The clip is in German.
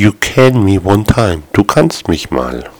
You can me one time. Du kannst mich mal.